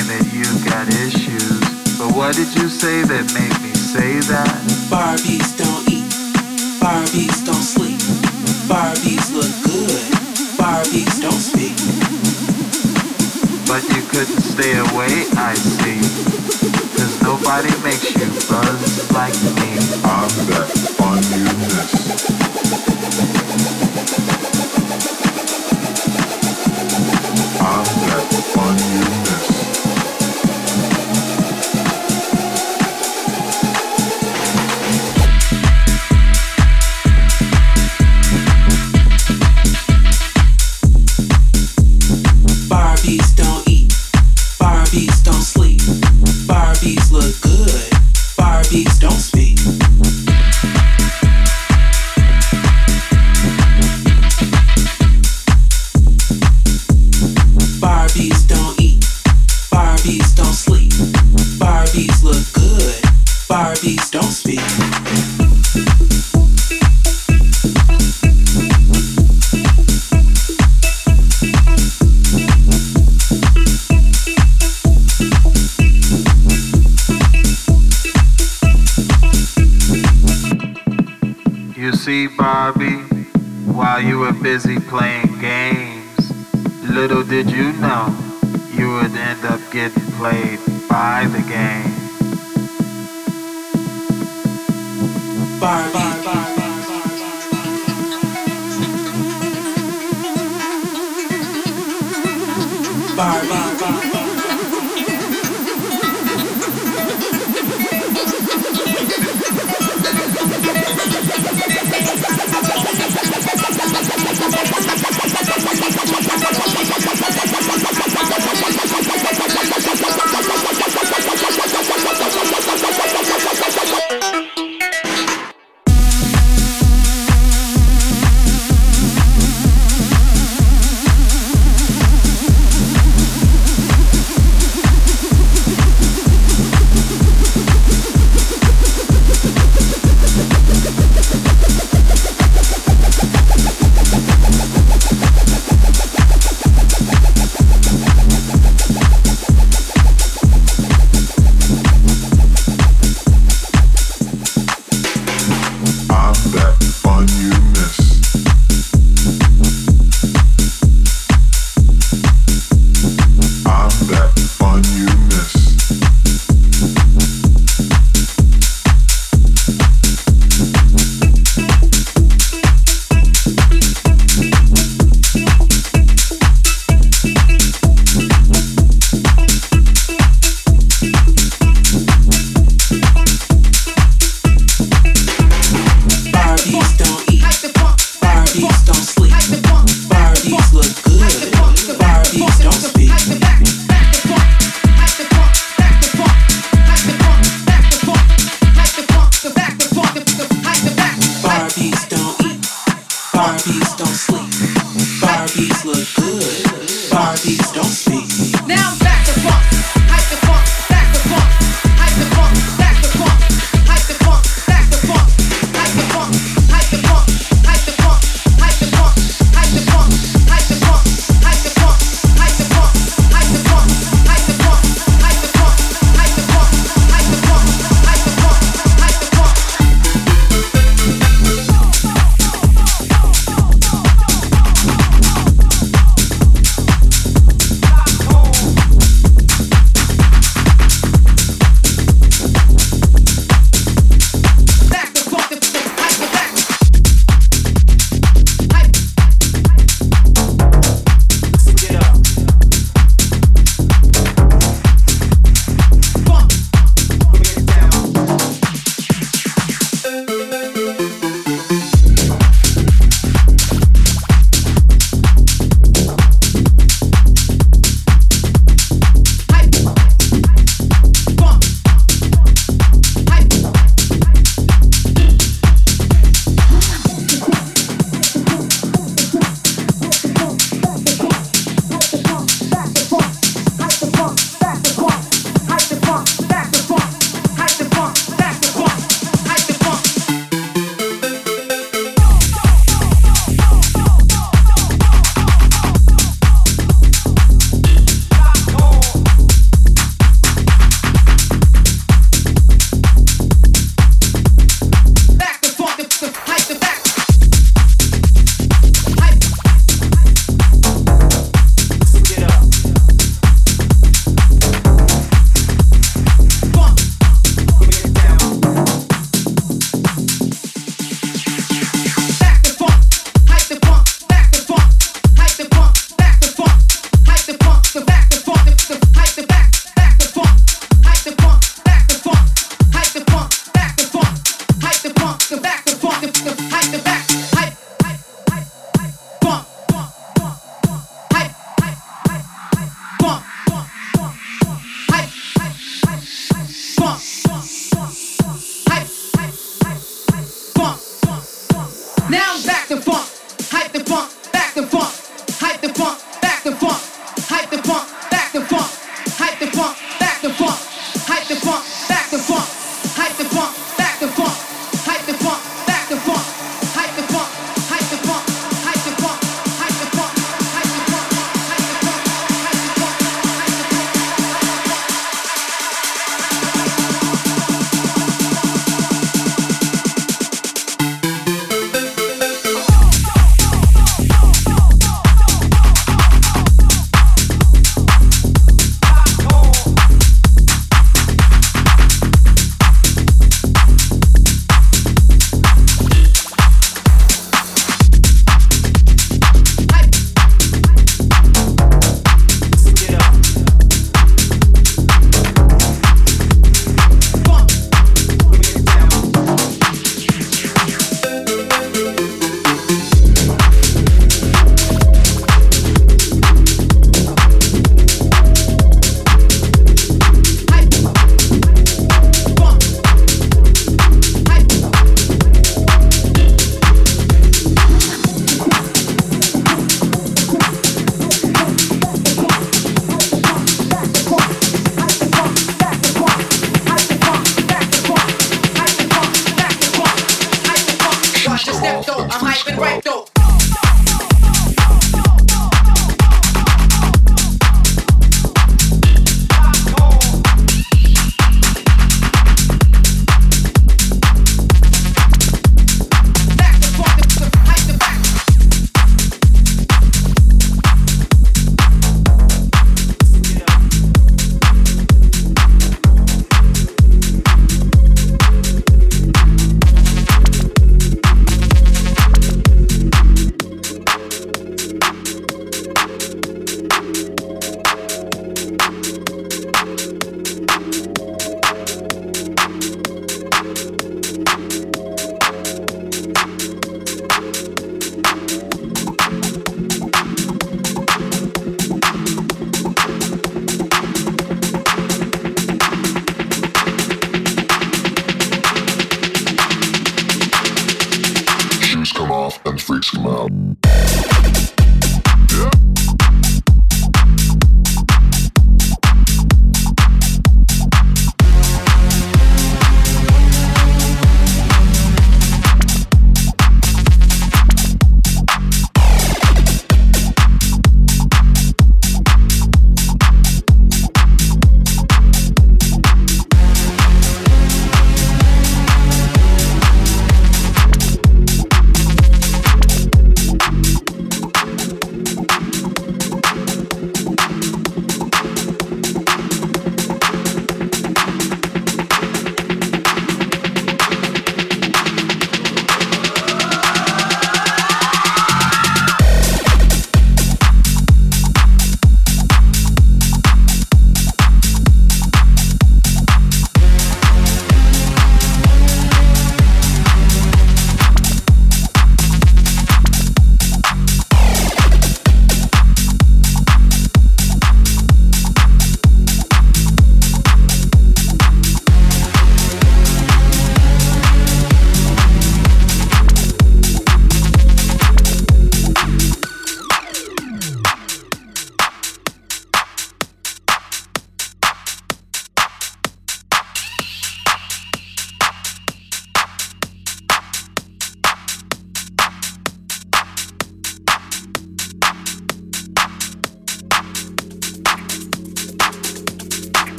apologize saying that you got issues. But what did you say that made me say that? Barbies don't eat. Barbies don't sleep. Barbies look good. Barbies don't speak. But you couldn't stay away, I see. Cause nobody makes you buzz like me. I'm that fun you miss. I'm that fun you miss.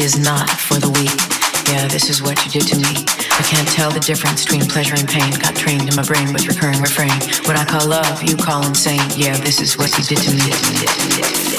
Is not for the weak. Yeah, this is what you did to me. I can't tell the difference between pleasure and pain. Got trained in my brain with recurring refrain. What I call love, you call insane. Yeah, this is what you did to me.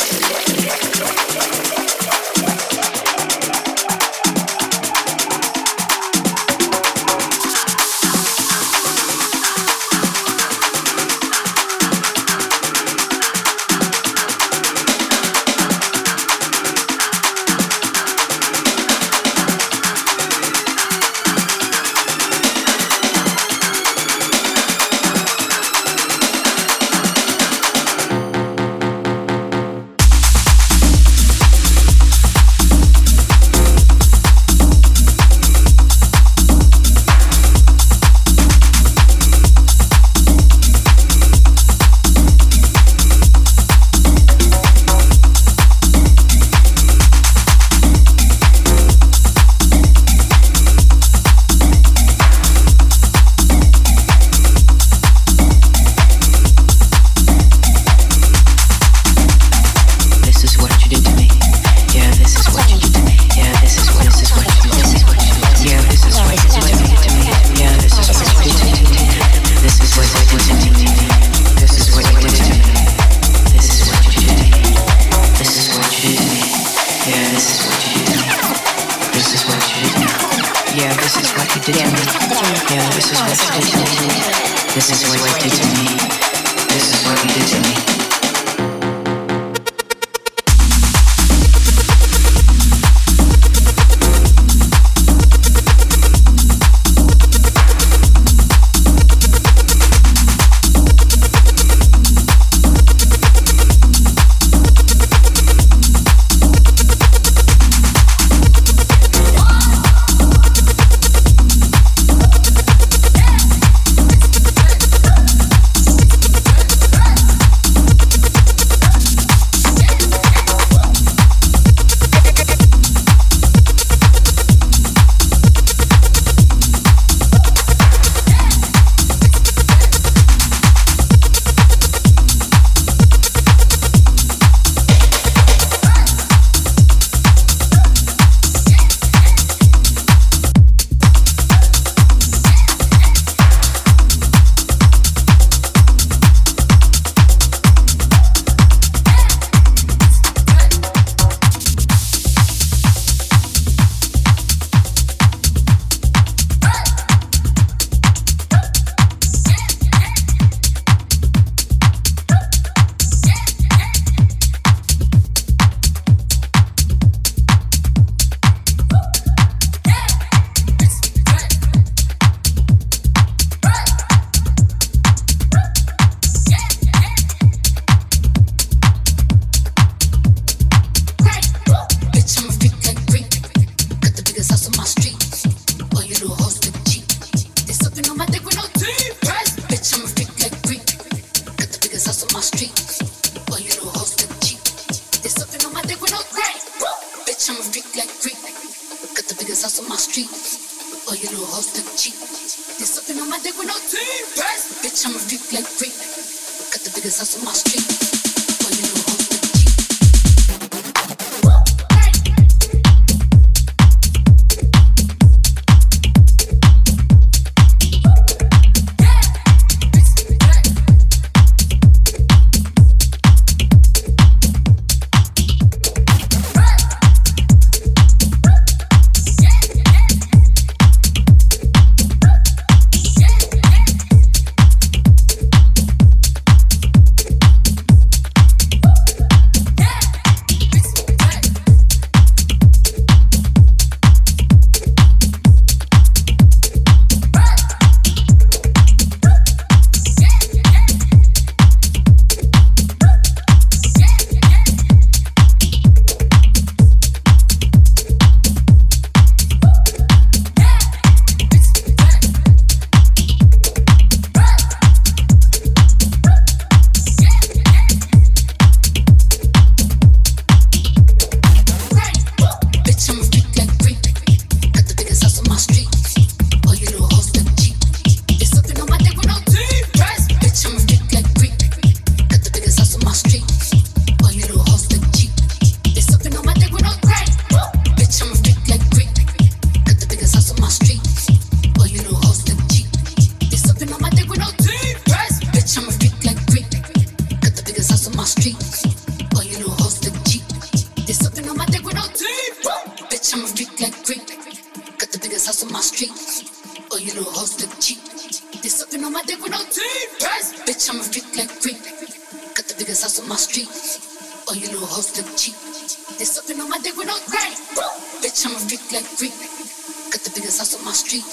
sauce on my street.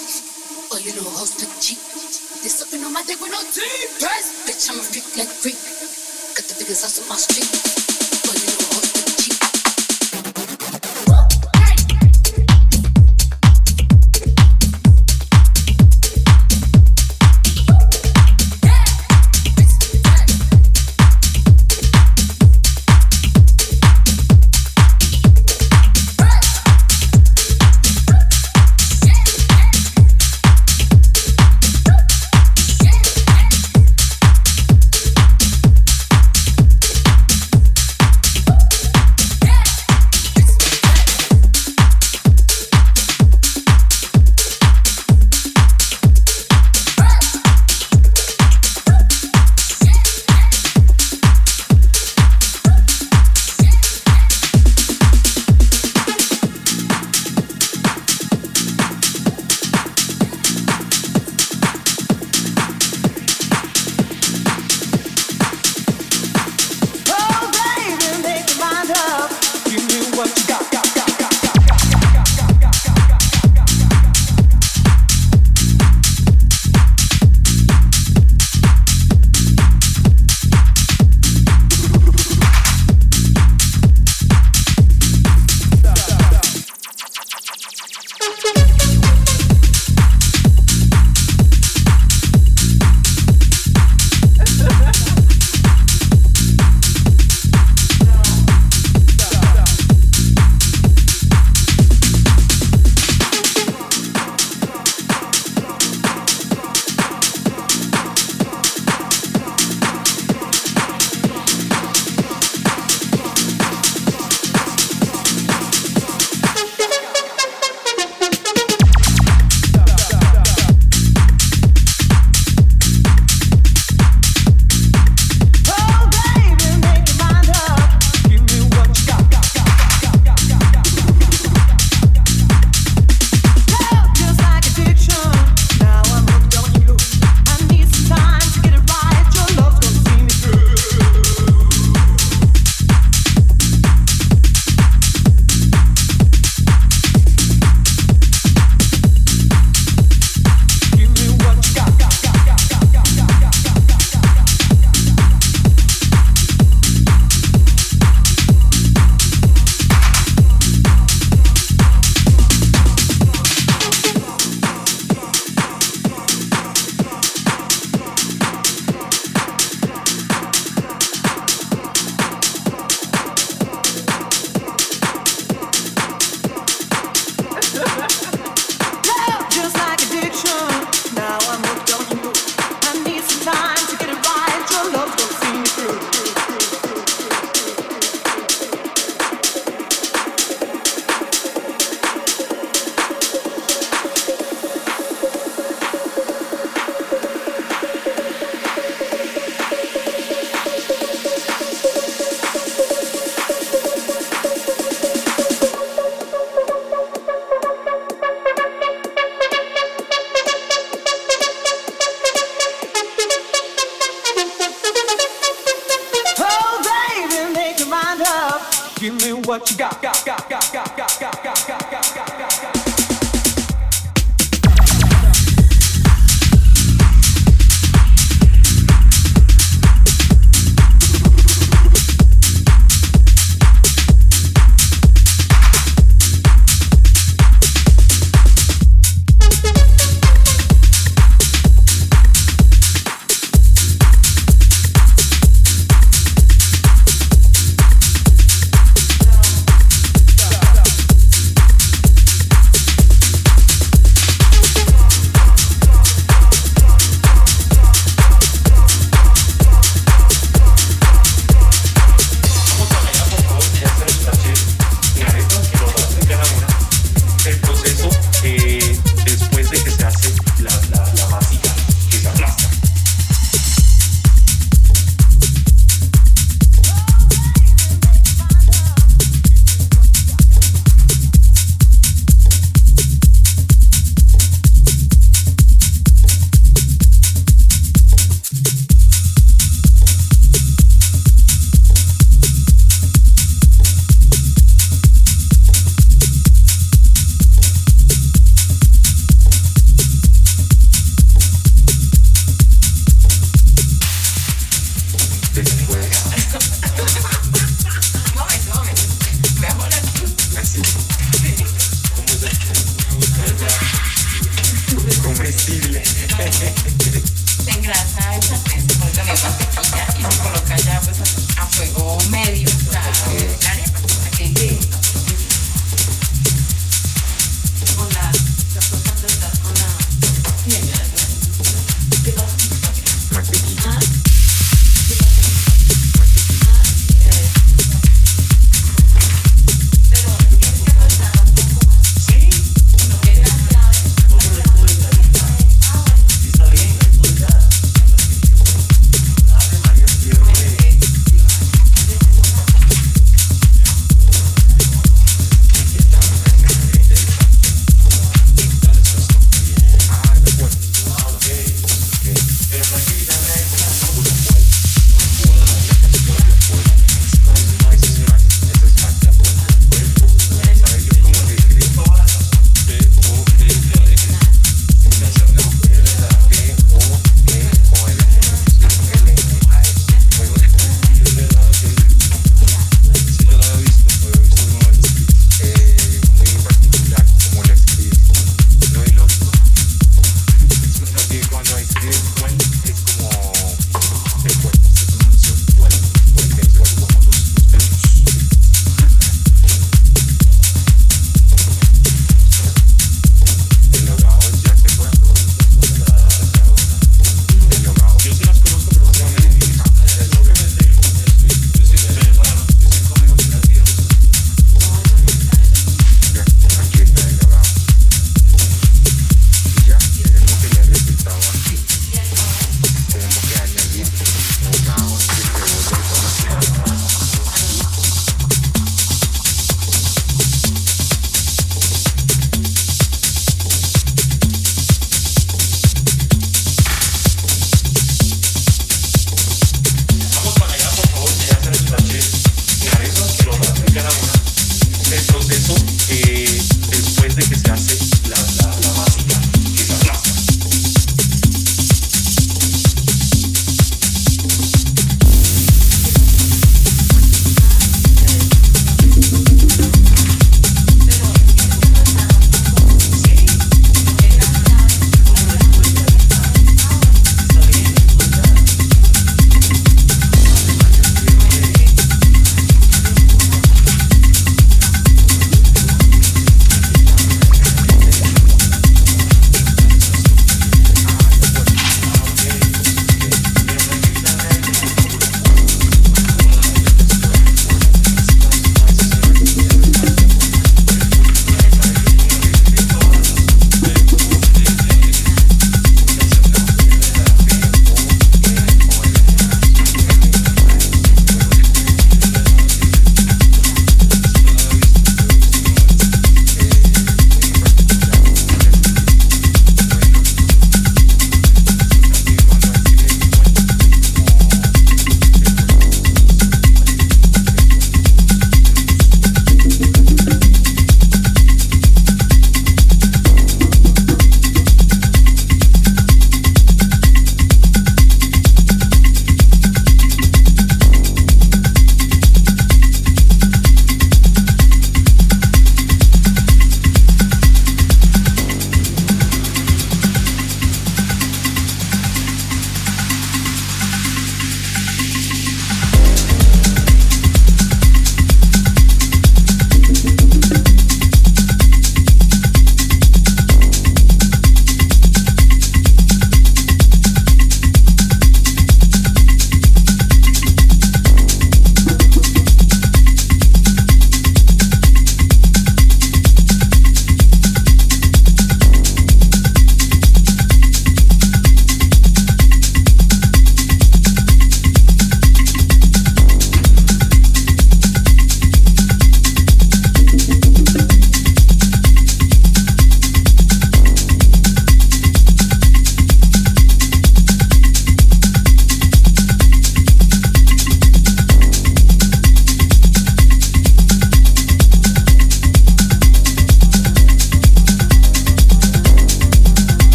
Oh, you know, host look cheap. This up in on my dick with no teeth. Bitch, I'm a freak like freak. Got the biggest sauce on my street.